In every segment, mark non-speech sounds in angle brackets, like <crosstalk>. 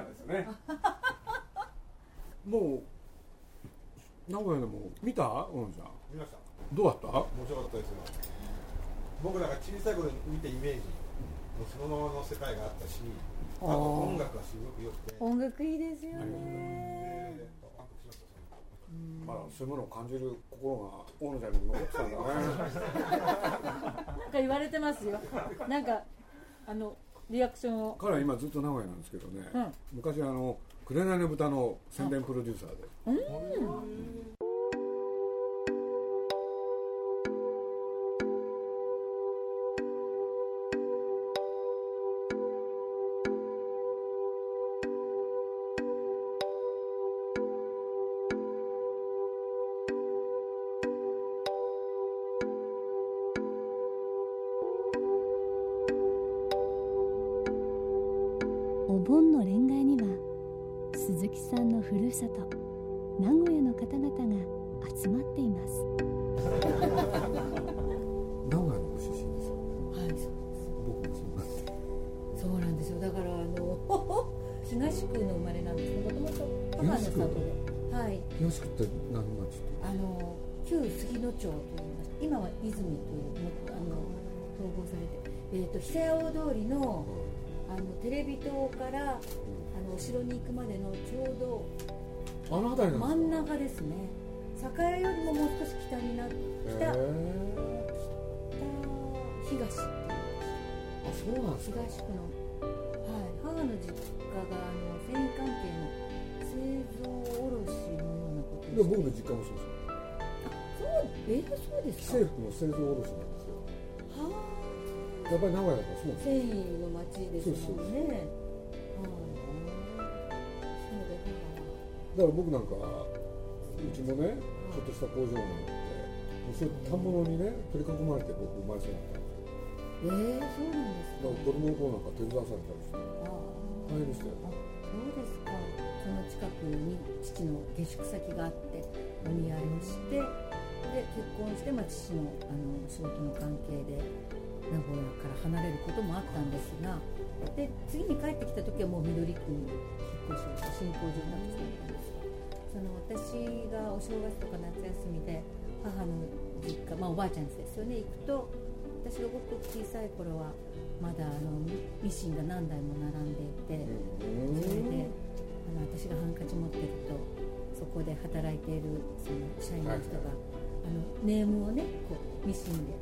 れ家ですね。<laughs> もう名古屋でも見た？うんちゃん見ました。どうだった？面白かったですよ。僕らが小さい頃に見たイメージもうそのままの世界があったしあと音楽がすごく良くて。音楽いいですよね。であらそういうものを感じる心が大野ちゃんにも残ってたんだね。<laughs> なんか言われてますよ。なんかあのリアクションを。彼は今ずっと名古屋なんですけどね、うん。昔あの「紅の豚」の宣伝プロデューサーで、お鈴木さんのふるさと名古屋の方々が集まっています。<laughs> 名古屋のご出身ですよ。ねはいそう僕もそうなんでそうなんですよ。だからあの <laughs> 東区の生まれなんですねもともと母の里ではい。東区って何町ってあの旧杉野町といいます。今は泉というもあの統合されて、えー、と久屋大通りのあのテレビ塔からあのお城に行くまでのちょうどあの辺りな真ん中ですね。栄よりももう少し北になって北東。あそうなんですか？東区の、はい、母の実家があの繊維関係の製造卸のようなことで僕の実家もそうですよ。そうえー、そうですか？制服の製造卸なんですよ。はやっぱり名古屋だからそうですあ繊維の町ですもんねだから僕なんかうちもねちょっとした工場があってもうそういう反物にね取り囲まれて僕生まれそうになったんですよ。母はえー、そうなんですか？だから子供の頃なんか手伝わされたりしてあ大変でしたよ。あそうですか。その近くに父の下宿先があってお見合いをしてで結婚して、まあ、父のあの仕事の関係で名古屋から離れることもあったんですがで次に帰ってきた時はもう緑区に引っ越しをして新興住宅地だったんですその私がお正月とか夏休みで母の実家、まあ、おばあちゃん家ですよね。行くと私がごく小さい頃はまだあのミミシンが何台も並んでいて、それであの私がハンカチ持ってるとそこで働いているその社員の人が、あのネームをねこうミシンで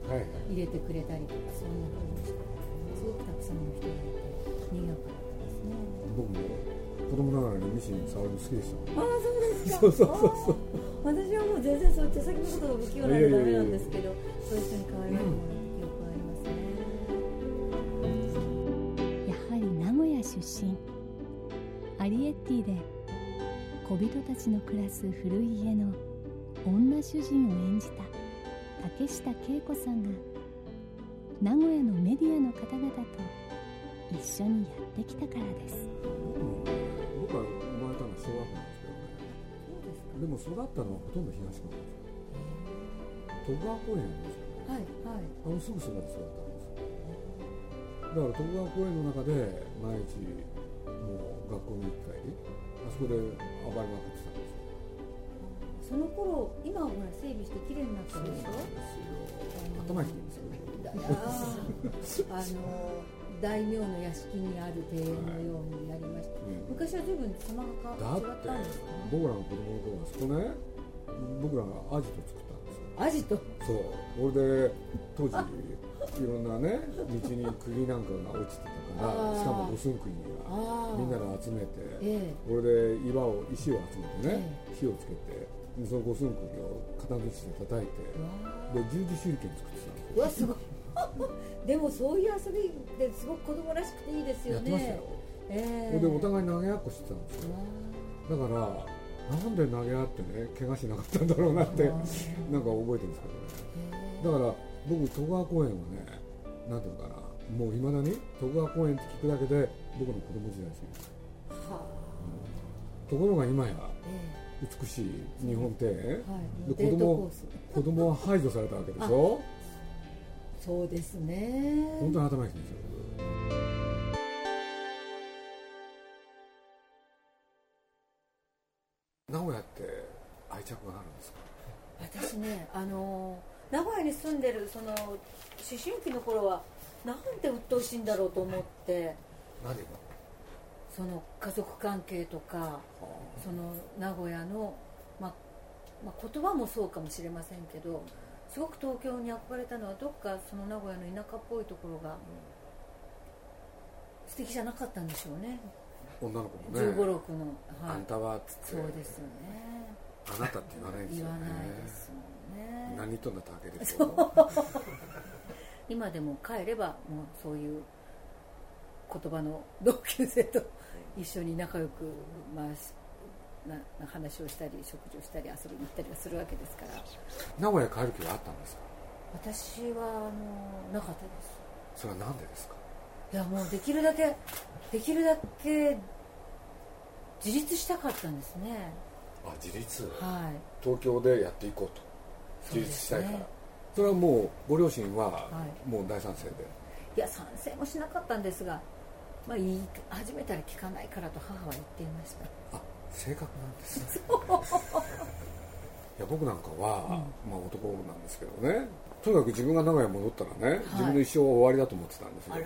入れてくれたりとかそんな風にしてすごくたくさんの人がいて賑やかだったですね。僕も子供ながらにミシン触るの好きでしたああそうですか。そうそうそう私はもう全然そう手先のことが不器用なんでダメなんですけどそういう人に可愛がってもらった記憶がありますね、やはり名古屋出身。アリエッティで小人たちの暮らす古い家の女主人を演じた竹下恵子さんが名古屋のメディアの方々と一緒にやってきたからです僕は生まれたのは小学校なんですけどね。でも育ったのはほとんど東区なんですよ徳川公園ですよね。はいはい。あのすぐそばで育ったんですよだから徳川公園の中で毎日もう学校に行ったりあそこで暴れまくってたんですよその頃今はほら整備して綺麗になったでしょ頭いいんですよあの大名の屋敷にある庭園のようになりました、うん。昔は随分様がだっ変わ違ってたんですかね。僕らの子供の頃はそこね僕らがアジト作ったんですよ。アジト？そう。俺で当時いろんなね道に釘なんかが落ちてたからしかも五寸釘がみんなで集めて、え俺で岩を石を集めてね、火をつけてでその五寸釘を片槌で叩いてで十字手裏剣作ってたんですあうわすごい <laughs> でもそういう遊びですごく子供らしくていいですよね。やってましたよ、ええ。それでお互い投げ合っこしてたんですよ。だからなんで投げ合ってね怪我しなかったんだろうなってあなんか覚えてるんですけどね。だから僕戸川公園はねなんていうのかな。もういまだに戸川公園って聞くだけで僕の子供時代ですよ。はあ。ところが今やえ美しい日本庭園。えはい。で子供子供は排除されたわけでしょそうですね。本当に頭いいですよ名古屋って愛着があるんですか？私ねあの名古屋に住んでるその思春期の頃はなんて鬱陶しいんだろうと思って。何が？その家族関係とかその名古屋の、まあまあ、言葉もそうかもしれませんけどすごく東京に憧れたのはどっかその名古屋の田舎っぽいところが素敵じゃなかったんでしょうね。女の子も1 5ね六の、はい。あん、たはっつって。そうですよね。あなたって言わないですよね。言わないですもんね。何とんだってわけですよ今でも帰ればもうそういう言葉の同級生と一緒に仲良く、まあ、しなな話をしたり食事をしたり遊びに行ったりはするわけですから。名古屋帰る気はあったんですか？私はあのなかったです。それは何でですか？いやもうできるだけできるだけ自立したかったんですね。あ自立？はい。東京でやっていこうと。自立したいから。ですねそれはもうご両親ははい。もう大賛成で、いや賛成もしなかったんですが、まあ、言い始めたら聞かないからと母は言っていました。あ性格なんですね。<laughs> いや僕なんかは、まあ、男なんですけどね。とにかく自分が名古屋に戻ったらね、自分の一生は終わりだと思ってたんですよ。や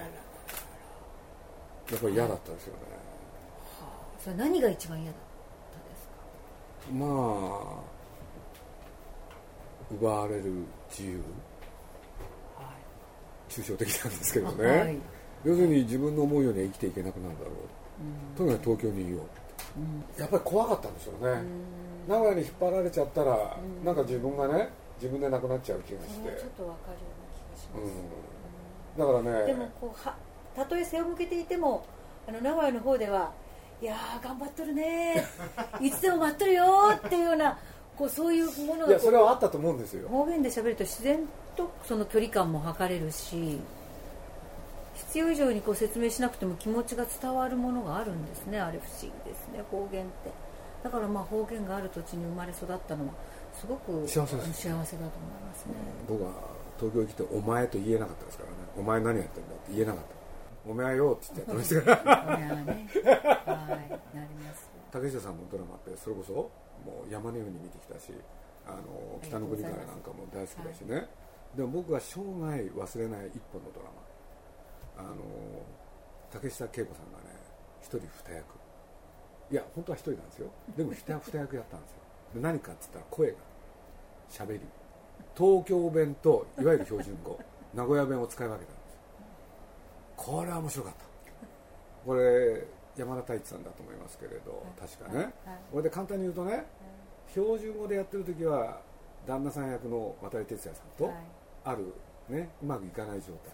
っぱり嫌だったですよね、それ何が一番嫌だったですか？まあ奪われる自由。は抽象的なんですけどい、ね、はい。要するに自分の思うようには生きていけなくなるだろう。うん。とにかく東京にいようんうやっぱり怖かったんでしょうね、うん。名古屋に引っ張られちゃったら、うん。なんか自分がね自分でなくなっちゃう気がして。ちょっとわかるような気がします、うん、だからねでもこうはたとえ背を向けていてもあの名古屋の方ではいやー頑張っとるね。<laughs> いつでも待っとるよっていうようなこうそういうものいやそれはあったと思うんですよ。方言で喋ると自然とその距離感も測れるし必要以上にこう説明しなくても気持ちが伝わるものがあるんですね。あれ不思議ですね方言って。だからまあ方言がある土地に生まれ育ったのはすごく幸せだと思いますね。僕は東京に来て「お前」と言えなかったですからね「お前何やってんだ」って言えなかった「お前よ」って言ってやってました。からね。はい。なります。竹下さんのドラマってそれこそもう山のように見てきたしあの北の国からなんかも大好きだしね、でも僕が生涯忘れない一本のドラマあの竹下恵子さんがね一人二役。いや本当は一人なんですよ。でも二役やったんですよ。で何かっつったら声がしゃべり。東京弁といわゆる標準語名古屋弁を使い分けたんですこれは面白かった。これ山田太一さんだと思いますけれど確かね、はい。これで簡単に言うとね標準語でやってる時は旦那さん役の渡哲也さんとはい。あるねうまくいかない状態。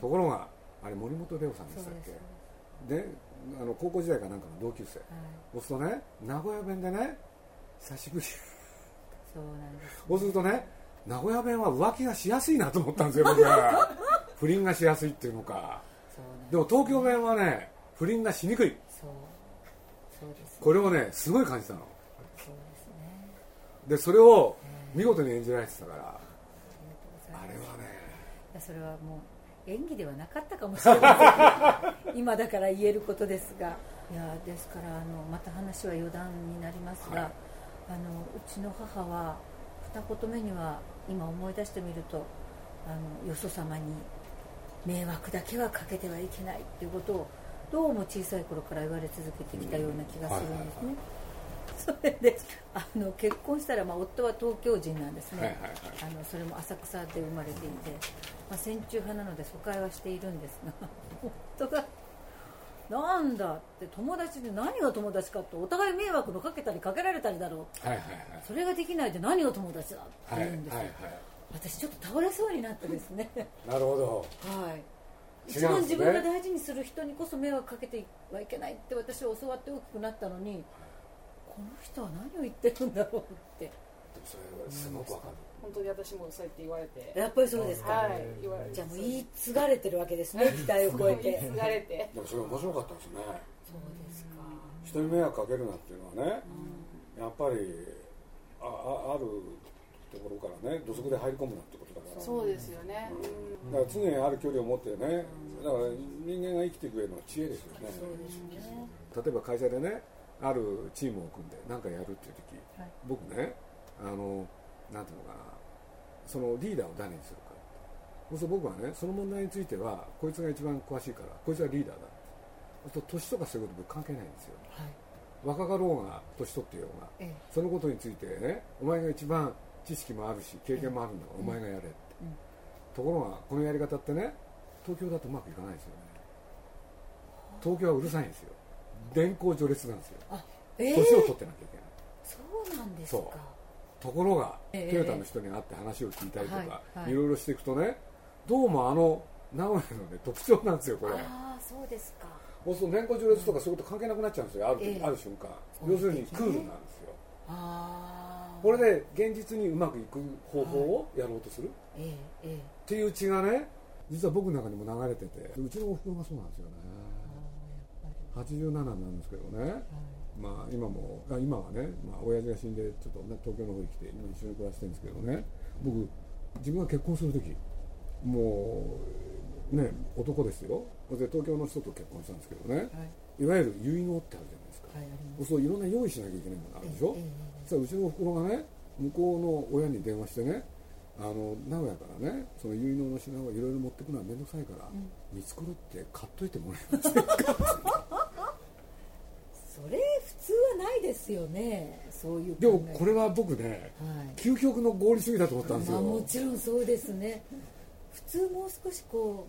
ところがあれ森本レオさんでしたっけ？であの高校時代かなんかの同級生。はい。そうするとね名古屋弁でね久しぶり。そうなんですそうするとね名古屋弁は浮気がしやすいなと思ったんですよ僕は。<laughs> 不倫がしやすいっていうのか。でも東京弁はね不倫がしにくい。そう。そうですこれをねすごい感じたの。そうですね。でそれを見事に演じられてたから。あれはね。いやそれはもう演技ではなかったかもしれません今だから言えることですが。いやですからあのまた話は余談になりますが、はい。あのうちの母は二言目には今思い出してみるとあのよそ様に迷惑だけはかけてはいけないっていうことをどうも小さい頃から言われ続けてきたような気がするんですね、<laughs> それであの結婚したら、まあ、夫は東京人なんですね、はいはいはい。あのそれも浅草で生まれていて、まあ、戦中派なので疎開はしているんですが <laughs> 夫がなんだって友達で何が友達かってお互い迷惑のかけたりかけられたりだろうはいはいそれができないで何が友達だってはいはい言うんですよ、はい私ちょっと倒れそうになってですね。<laughs> なるほど。はい。違一番自分が大事にする人にこそ迷惑かけてはいけないって私は教わって大きくなったのにこの人は何を言ってるんだろうって。でもそれはすごくわかる。本当に私もそうやって言われて。やっぱりそうですか、はい。言われてじゃあもう言い継がれてるわけですね。<laughs> 期待を超え言いて継がれて。でもそれ面白かったですね。そうですか。人に迷惑かけるなっていうのはね、やっぱりあああるところからね土足で入り込むなってことだから。そうですよね。だから常にある距離を持ってねだから人間が生きていく上の知恵ですよね。そうですね。例えば会社でねあるチームを組んで何かやるっていう時、はい。僕ねあのなんていうのかなそのリーダーを誰にするかそうすると僕はねその問題についてはこいつが一番詳しいからこいつがリーダーだと年とかそういうこと僕関係ないんですよ。はい。若かろうが年取ってようが。ええ。そのことについてねお前が一番知識もあるし経験もあるんだからお前がやれって、うん。ところがこのやり方ってね東京だとうまくいかないですよね。東京はうるさいんですよ電光序列なんですよ。あええ年を取ってなきゃいけない、そうなんですか。ところが、ええトヨタの人に会って話を聞いたりとか、はいはい。いろいろしていくとねどうもあの名古屋の、ね、特徴なんですよこれ。ああそうですか。そうすると年功序列とかそういうこと関係なくなっちゃうんですよある,、ええある瞬間。要するにクールなんですよ。ああこれで現実にうまくいく方法をやろうとする、ええええっていう血がね実は僕の中にも流れててうちのおふくろがそうなんですよね。あ87なんですけどね。あやっぱまあ今もあ今はね、まあ親父が死んでちょっとね東京の方に来て今一緒に暮らしてるんですけどね。僕自分が結婚する時もうね男ですよ。で東京の人と結婚したんですけどね。りはい。いわゆる結納ってあるじゃないですか、はいそういろんな用意しなきゃいけないものがあるでしょ、えええそしたらうちのおふくろがね向こうの親に電話してねあの名古屋からねその結納の品をいろいろ持ってくのは面倒くさいから、見繕って買っといてもらえますそれ普通はないですよね。そういうでもこれは僕ねはい。究極の合理主義だと思ったんですよ、まあ、もちろんそうですね。普通もう少しこ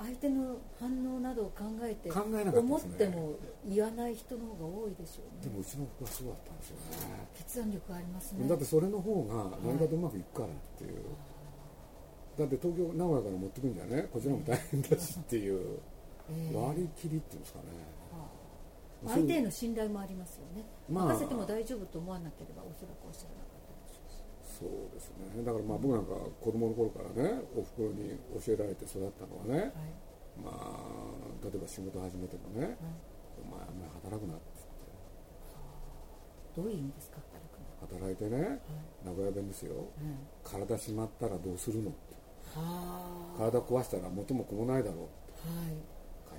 う相手の反応などを考えて考えなかった思っても言わない人の方が多いでしょうね。でもうちの子はそうだったんですよね。決断力ありますね。だってそれの方が何かとうまくいくからっていう、だって東京名古屋から持ってくんじゃね。こちらも大変だしっていう。ええ。割り切りっていうんですかね、相手への信頼もあ。りますよね、まあ任せても大丈夫と思わなければおそらくおっしゃらなかったでしょうしそうですね。だからまあ僕なんか子供の頃からねおふくろに教えられて育ったのはね、はい。まあ例えば仕事始めてもね、お前あんまり働くなってどういう意味ですか働いてね、名古屋弁ですよ。うん体しまったらどうするのって。はあ。体壊したら元も子もないだろうはい。会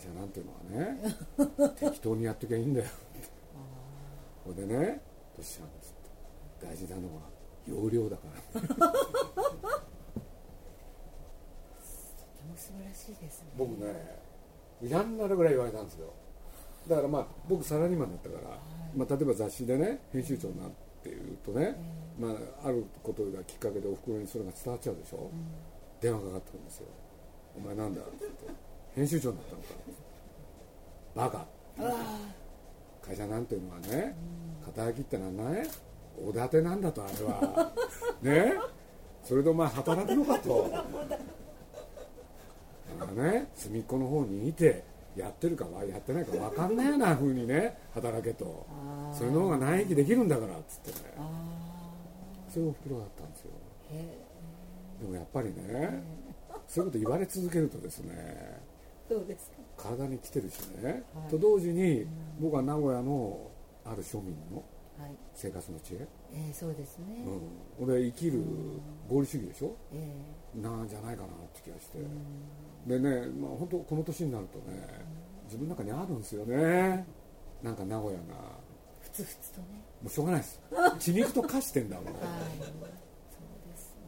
社なんていうのはね。適当にやっときゃいいんだよ。これでねどうしちゃうんですって大事なのは容量だから。とても素晴らしいですね。僕ねやんなるぐらい言われたんですよ。だからまあ僕サラリーマンだったから、まあ、例えば雑誌でね編集長になっていうとね、まあ、あることがきっかけでおふくろにそれが伝わっちゃうでしょ、電話かかってくるんですよ「お前なんだ?」って言って「編集長になったのか」バカ。会社なんていうのはね肩書きってのはねおだてなんだとあれは。<laughs> ね。それでお前働くのかと。だからね隅っこの方にいてやってるかはやってないか分かんないような風にね働けと。それの方が長生きできるんだからっつってね。あそういうおふくろだったんですよ。でもやっぱりねそういうこと言われ続けるとですねえどうですか？体に来てるしね、はい。と同時に僕は名古屋のある庶民のはい。生活の知恵、ええそうですね、うん、俺生きる合理主義でしょ？えなんじゃないかなって気がして、でね、まあ、本当この年になるとね自分の中にあるんですよね。なんか名古屋が。えふつふつとね。もうしょうがないです。<laughs> 血肉と化してんだもん。っはい。そうですね。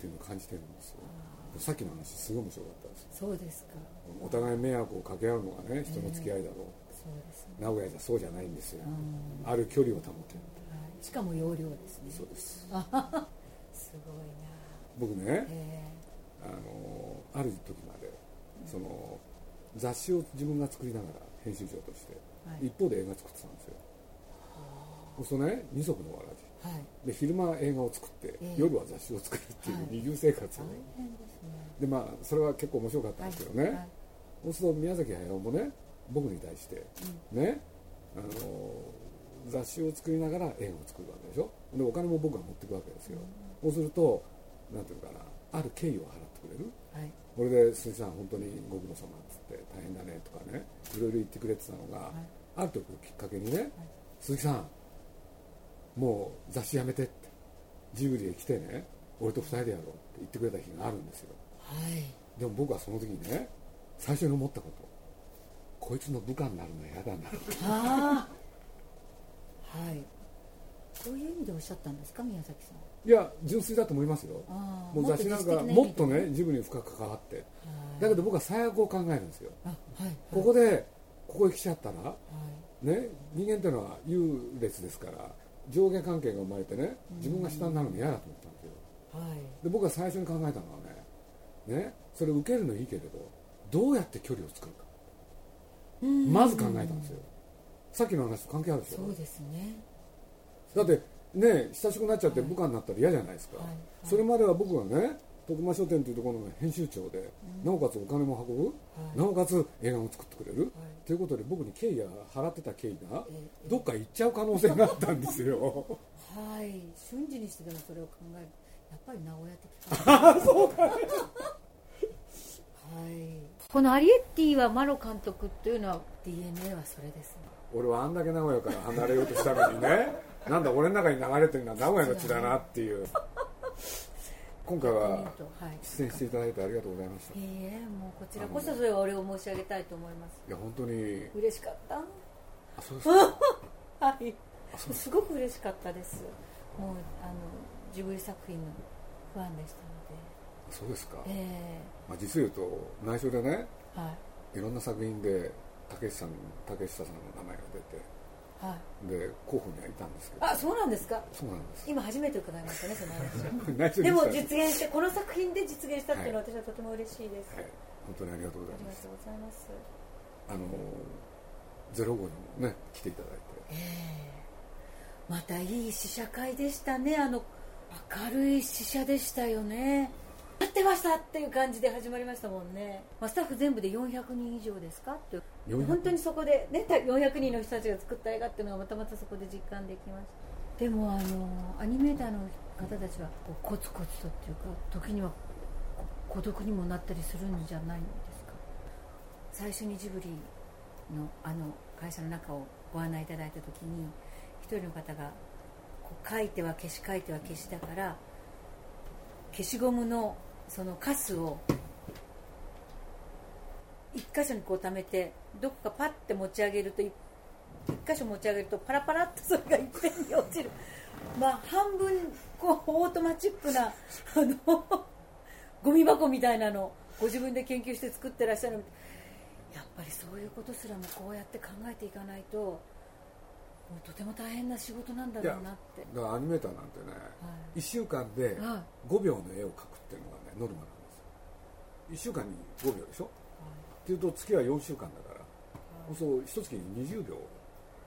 ていうのを感じてるんですよさっきの話すごい面白かったです。そうですか。お互い迷惑をかけ合うのがね人の付き合いだろう、そうですね、名古屋じゃそうじゃないんですよ。うん。ある距離を保てる。はい、しかも容量ですね。そうです。<laughs> すごいな。僕ねえあのある時までその雑誌を自分が作りながら編集長として、はい。一方で映画作ってたんですよ。そうするとね二足のわらじ。ーはいで昼間映画を作って、ええ。夜は雑誌を作るっていうはい。二重生活を、ね。でまあそれは結構面白かったんですけどね、はい。はいそうすると宮崎駿もね僕に対して、ねあの雑誌を作りながら映画を作るわけでしょ。でお金も僕が持っていくわけですよ、そうするとなんていうのかなある敬意を払ってくれる。はい。これで鈴木さん本当にご苦労様っつって大変だねとかねいろいろ言ってくれてたのが、ある時をきっかけにね、鈴木さんもう雑誌やめてって。ジブリへ来てね俺と二人でやろうって言ってくれた日があるんですよ。はい。でも僕はその時にね最初に思ったこと。こいつの部下になるの嫌だな。ああはい。そういう意味でおっしゃったんですか宮崎さん。いや純粋だと思いますよ。もう雑誌なんかもっとね。ジブリに深く関わってだけど僕は最悪を考えるんですよ。あはいここでここへ来ちゃったらはい。ね人間っていうのは優劣ですから上下関係が生まれてね自分が下になるの嫌だと思ったんですよ。はい。で僕が最初に考えたのはねねそれ受けるのいいけれどどうやって距離を作るか。うん。まず考えたんですよ。さっきの話と関係あるでしょ。そうですね。だってね親しくなっちゃって部下になったら嫌じゃないですか、はい。はい。それまでは僕はね徳間書店というところの編集長で、なおかつお金も運ぶ、はい。なおかつ映画も作ってくれる、はい。ということで僕に敬意や払ってた敬意がええどっか行っちゃう可能性があったんですよ。<laughs> はい。瞬時にしてでもそれを考える。やっぱり名古屋的。かなそうか。<laughs> はい。このアリエッティはマロ監督っていうのは DNA はそれですね。俺はあんだけ名古屋から離れようとしたのにね。なんだ俺の中に流れてるのは名古屋の血だなっていう今回ははい。出演していただいてありがとうございました。いいいえもうこちらこそそれはお礼を申し上げたいと思います。や本当に。嬉しかった？あそうですか。<laughs> はい。あそうすごく嬉しかったです。もうあのジブリ作品のファンでしたのそうですか、でえ。まあ、実を言うと内緒でねえはい。いろんな作品で竹下さん竹下さんの名前が出てはい。で候補にはいたんですけど。あそうなんですか？そうなんです。今初めて伺いましたねその話。<laughs> でも実現してこの作品で実現したっていうのは私はとても嬉しいです、はい、本当にありがとうございます。ありがとうございます。あのゼロ号にもね来ていただいて。ええ。またいい試写会でしたね。あの明るい試写でしたよね。待ってましたっていう感じで始まりましたもんね、まあ、スタッフ全部で400人以上ですか？って。400本当にそこで、ね、400人の人たちが作った映画っていうのがまたまたそこで実感できました。でもあのアニメーターの方たちはこうコツコツとっていうか時には孤独にもなったりするんじゃないんですか？最初にジブリのあの会社の中をご案内いただいた時に一人の方がこう書いては消し書いては消しだから消しゴムのそのカスを一箇所にこう溜めてどこかパッて持ち上げるとい一箇所持ち上げるとパラパラっとそれがいっぺんに落ちる。まあ半分こうオートマチックなあのゴミ箱みたいなのをご自分で研究して作ってらっしゃるやっぱりそういうことすらもこうやって考えていかないともうとても大変な仕事なんだろうなって。だからアニメーターなんてね、はい。1週間では5秒の絵を描くっていうのがねノルマなんですよ。1週間に5秒でしょ？っていうと月は4週間だから。そう一月に20秒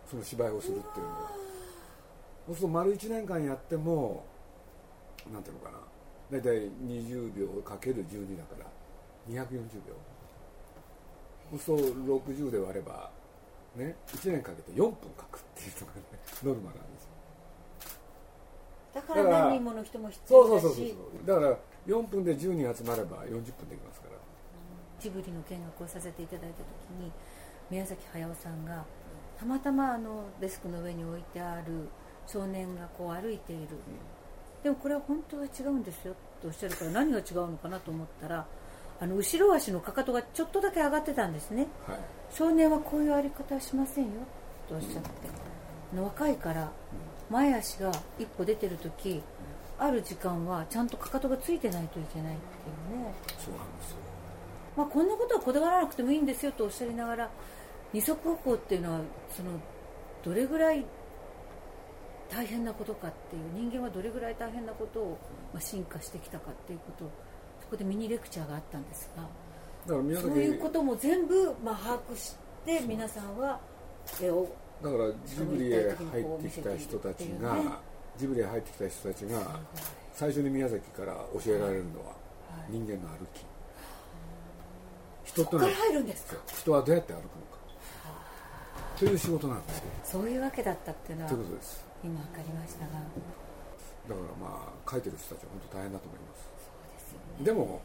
その芝居をするっていうのは。そうすると丸1年間やってもなんていうのかな。大体20秒かける12だから。240秒。そうすると60で割ればね1年かけて4分書くっていうのがねノルマなんですよ。だから何人もの人も必要だし。そうそうそうだから4分で10人集まれば40分できますからジブリの見学をさせていただいた時に宮崎駿さんがたまたまあのデスクの上に置いてある少年がこう歩いている、でもこれは本当は違うんですよとおっしゃるから何が違うのかなと思ったらあの後ろ足のかかとがちょっとだけ上がってたんですね。はい。少年はこういう歩り方はしませんよとおっしゃって、あの若いから前足が一歩出てる時ある時間はちゃんとかかとがついてないといけないっていうね。そうなんですよまあ、こんなことはこだわらなくてもいいんですよとおっしゃりながら二足歩行っていうのはそのどれぐらい大変なことかっていう人間はどれぐらい大変なことを、まあ、進化してきたかっていうことをそこでミニレクチャーがあったんですがだから宮崎そういうことも全部、まあ、把握して皆さんは絵をだからジブリへ入ってきた人たちが、ねジブリへ入ってきた人たちが最初に宮崎から教えられるのははい。人間の歩き人ことこから入るんですか？人はどうやって歩くのか。という仕事なんですよ。そういうわけだったっていうのはということです。今分かりましたが。だからまあ書いてる人たちは本当大変だと思います。そうですよね。でも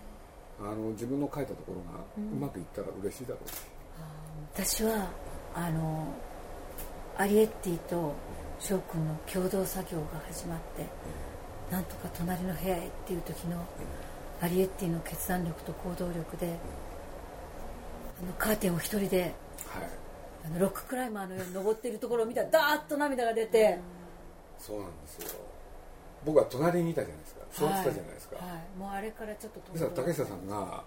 あの自分の書いたところがうまくいったら嬉しいだろうし、私はあのアリエッティと翔くんの共同作業が始まってなんとか隣の部屋へっていう時のアリエッティの決断力と行動力であのカーテンを一人ではい。あのロッククライマーのように登っているところを見たらダーッと涙が出てそうなんですよ。僕は隣にいたじゃないですか。座ってたじゃないですか、はいはい。もうあれからちょっとそしたら竹下さんが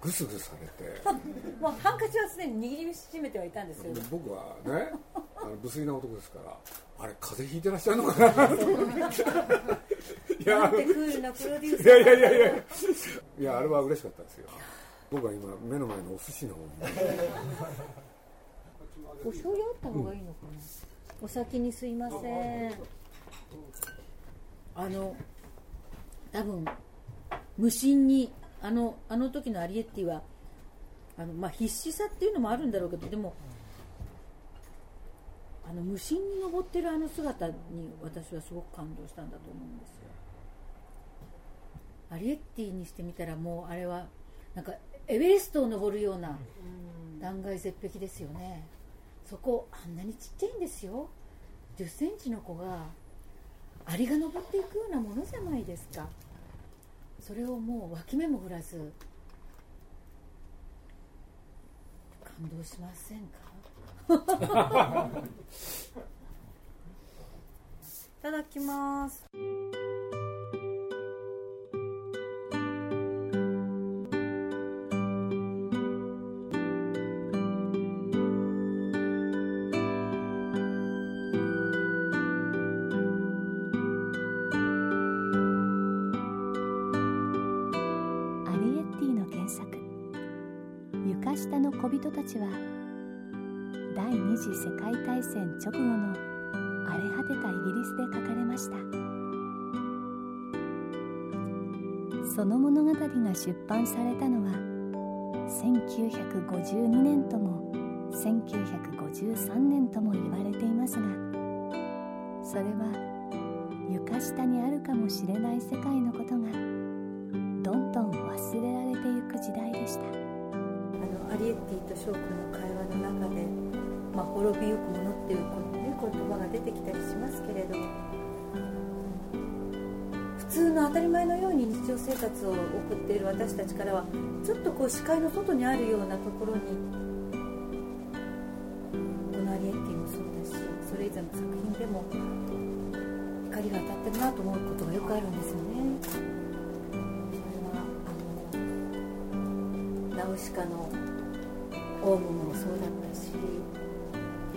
グスグスされて。<laughs> もうハンカチはすでに握りしめてはいたんですよ。で僕はねあの無粋な男ですからあれ風邪ひいてらっしゃるのかな？と思っていやいやいやいや。いやあれは嬉しかったですよ僕は今目の前のお寿司の方に。<laughs> お醤油あった方がいいのかな、お先にすいません。あの多分無心にあのあの時のアリエッティはあの、まあ、必死さっていうのもあるんだろうけどでもあの無心に登ってるあの姿に私はすごく感動したんだと思うんですよ。アリエッティにしてみたらもうあれはなんかエベレストを登るような断崖絶壁ですよね。そこあんなにちっちゃいんですよ。1 0センチの子がアリが登っていくようなものじゃないですか。それをもう脇目も振らず感動しませんか？<laughs> いただきます下の小人たちは」第二次世界大戦直後の荒れ果てたイギリスで書かれました。その物語が出版されたのは1952年とも1953年とも言われていますがそれは床下にあるかもしれない世界のことがリエッティと翔くんの会話の中で、まあ、滅びゆくものっていうこの、ね、言葉が出てきたりしますけれど普通の当たり前のように日常生活を送っている私たちからはちょっとこう視界の外にあるようなところにこのアリエッティもそうだしそれ以前の作品でも光が当たってるなと思うことがよくあるんですよね。ナウシカのオウムもそうだったし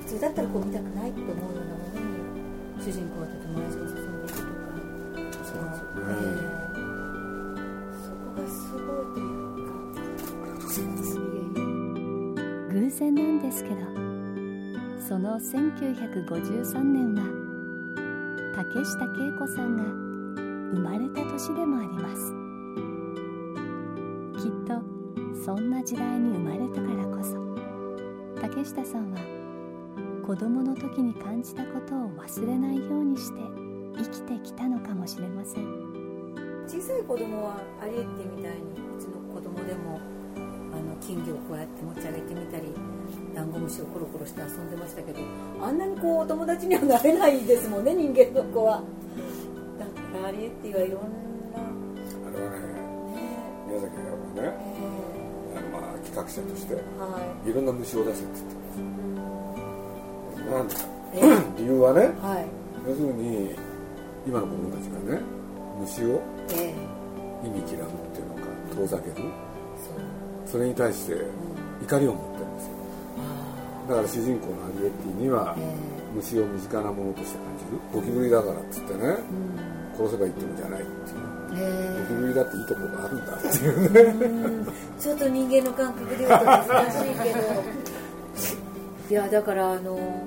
普通だったらこう見たくないと思うようなものに主人公とても味が注んでいくとかそうなんですよえね、えそこがすごいというか。偶然なんですけどその1953年は竹下恵子さんが生まれた年でもあります。そんな時代に生まれたからこそ。竹下さんは子供の時に感じたことを忘れないようにして生きてきたのかもしれません。小さい子供はアリエッティみたいにうちの子供でもあの金魚をこうやって持ち上げてみたりダンゴムシをコロコロして遊んでましたけどあんなにこうお友達にはなれないですもんね人間の子は。<laughs> だからアリエッティはいろんな。あれはねね。宮崎ねのまあ企画者としてーはい。ろんな虫を出せって言ってますなんで理由はねはい。要するに今の子供たちがね虫をえ意味嫌うっていうのか遠ざける。それに対して怒りを持ってるんですよ。だから主人公のアリエッティにはえ虫を身近なものとして感じる。ゴキブリだからっつってね殺せばいいってもんじゃないっていうえゴキブリだっていいところがあるん。だっていうねーうん。ちょっと人間の感覚で言うと難しいけどいやだからあの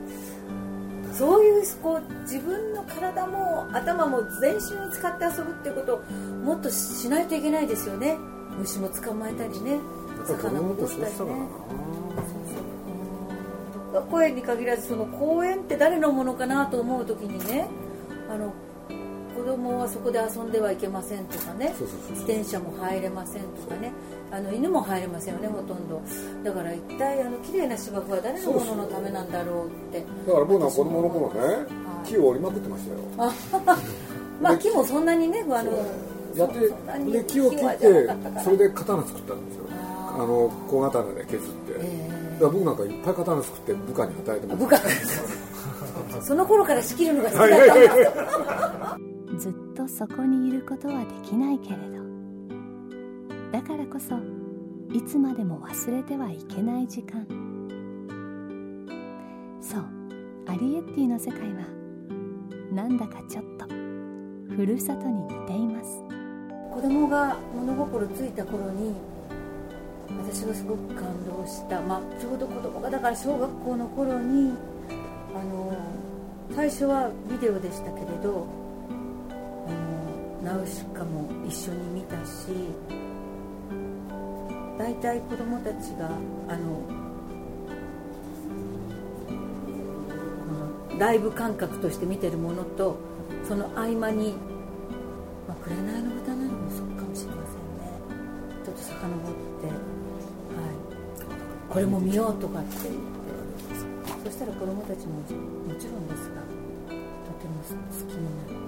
そういうこう自分の体も頭も全身を使って遊ぶっていうことをもっとしないといけないですよね。虫も捕まえたりね。やっぱり子供とそうしたからな。公園に限らずその公園って誰のものかなと思う時にねあの子供はそこで遊んではいけませんとかね。自転車も入れませんとかね。あの犬も入れませんよねほとんど。だから一体あの綺麗な芝生は誰のもののためなんだろうって。だから僕なんか子供の頃ねはい。木を折りまくってましたよ。<laughs> まあ木もそんなにねあのやってで木を切ってそれで刀作ったんですよ。ああの小刀で削って、えだから僕なんかいっぱい刀作って部下に与えてます部下。<laughs> その頃から仕切るのが好きだったんですよ <laughs> ずっとそこにいることはできないけれど。だからこそいつまでも忘れてはいけない時間。そうアリエッティの世界はなんだかちょっとふるさとに似ています。子供が物心ついた頃に私がすごく感動した、まあ、ちょうど子供がだから小学校の頃にあの最初はビデオでしたけれどナウシカも一緒に見たし大体子供たちがあのライブ感覚として見てるものとその合間にまあ、紅の豚なのもそうかもしれませんね。ちょっと遡って、はい、これも見ようとかって言って。そしたら子供たちももちろんですがとても好きになって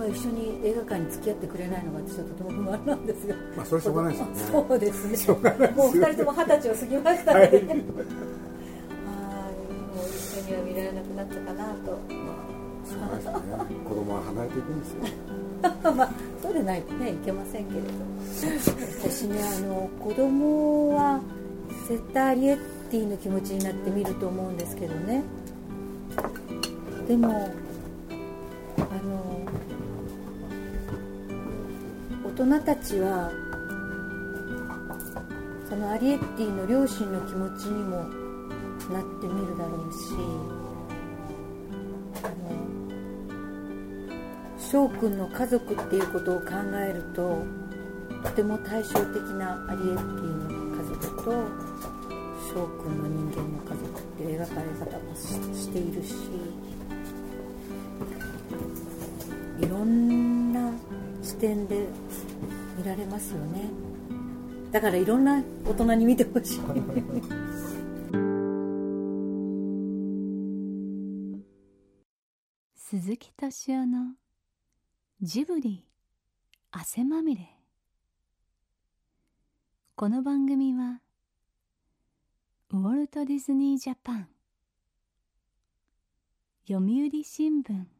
は一緒に映画館に付き合ってくれないのが私はとても不満なんですが。まあそれしょうがないですよね。そうですね。もう二人とも二十歳を過ぎましたので、はい、もう一緒には見られなくなったかなと。しょうがないですよね。子供は離れていくんですよ。<laughs> まあそうでないとねいけませんけれど。私ねあの子供は絶対アリエッティの気持ちになって見ると思うんですけどね。でもあの大人たちはそのアリエッティの両親の気持ちにもなってみるだろうし翔くんの家族っていうことを考えるととても対照的なアリエッティの家族と翔くんの人間の家族っていう描かれ方もしているしいろんな視点で見られますよね。だからいろんな大人に見てほしい。<laughs> 鈴木敏夫のジブリ汗まみれ。この番組はウォルト・ディズニー・ジャパン。読売新聞。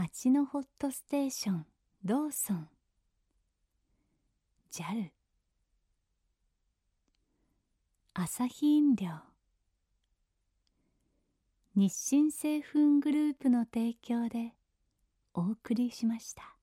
町のホットステーションローソン。JAL 朝日飲料。日清製粉グループの提供でお送りしました。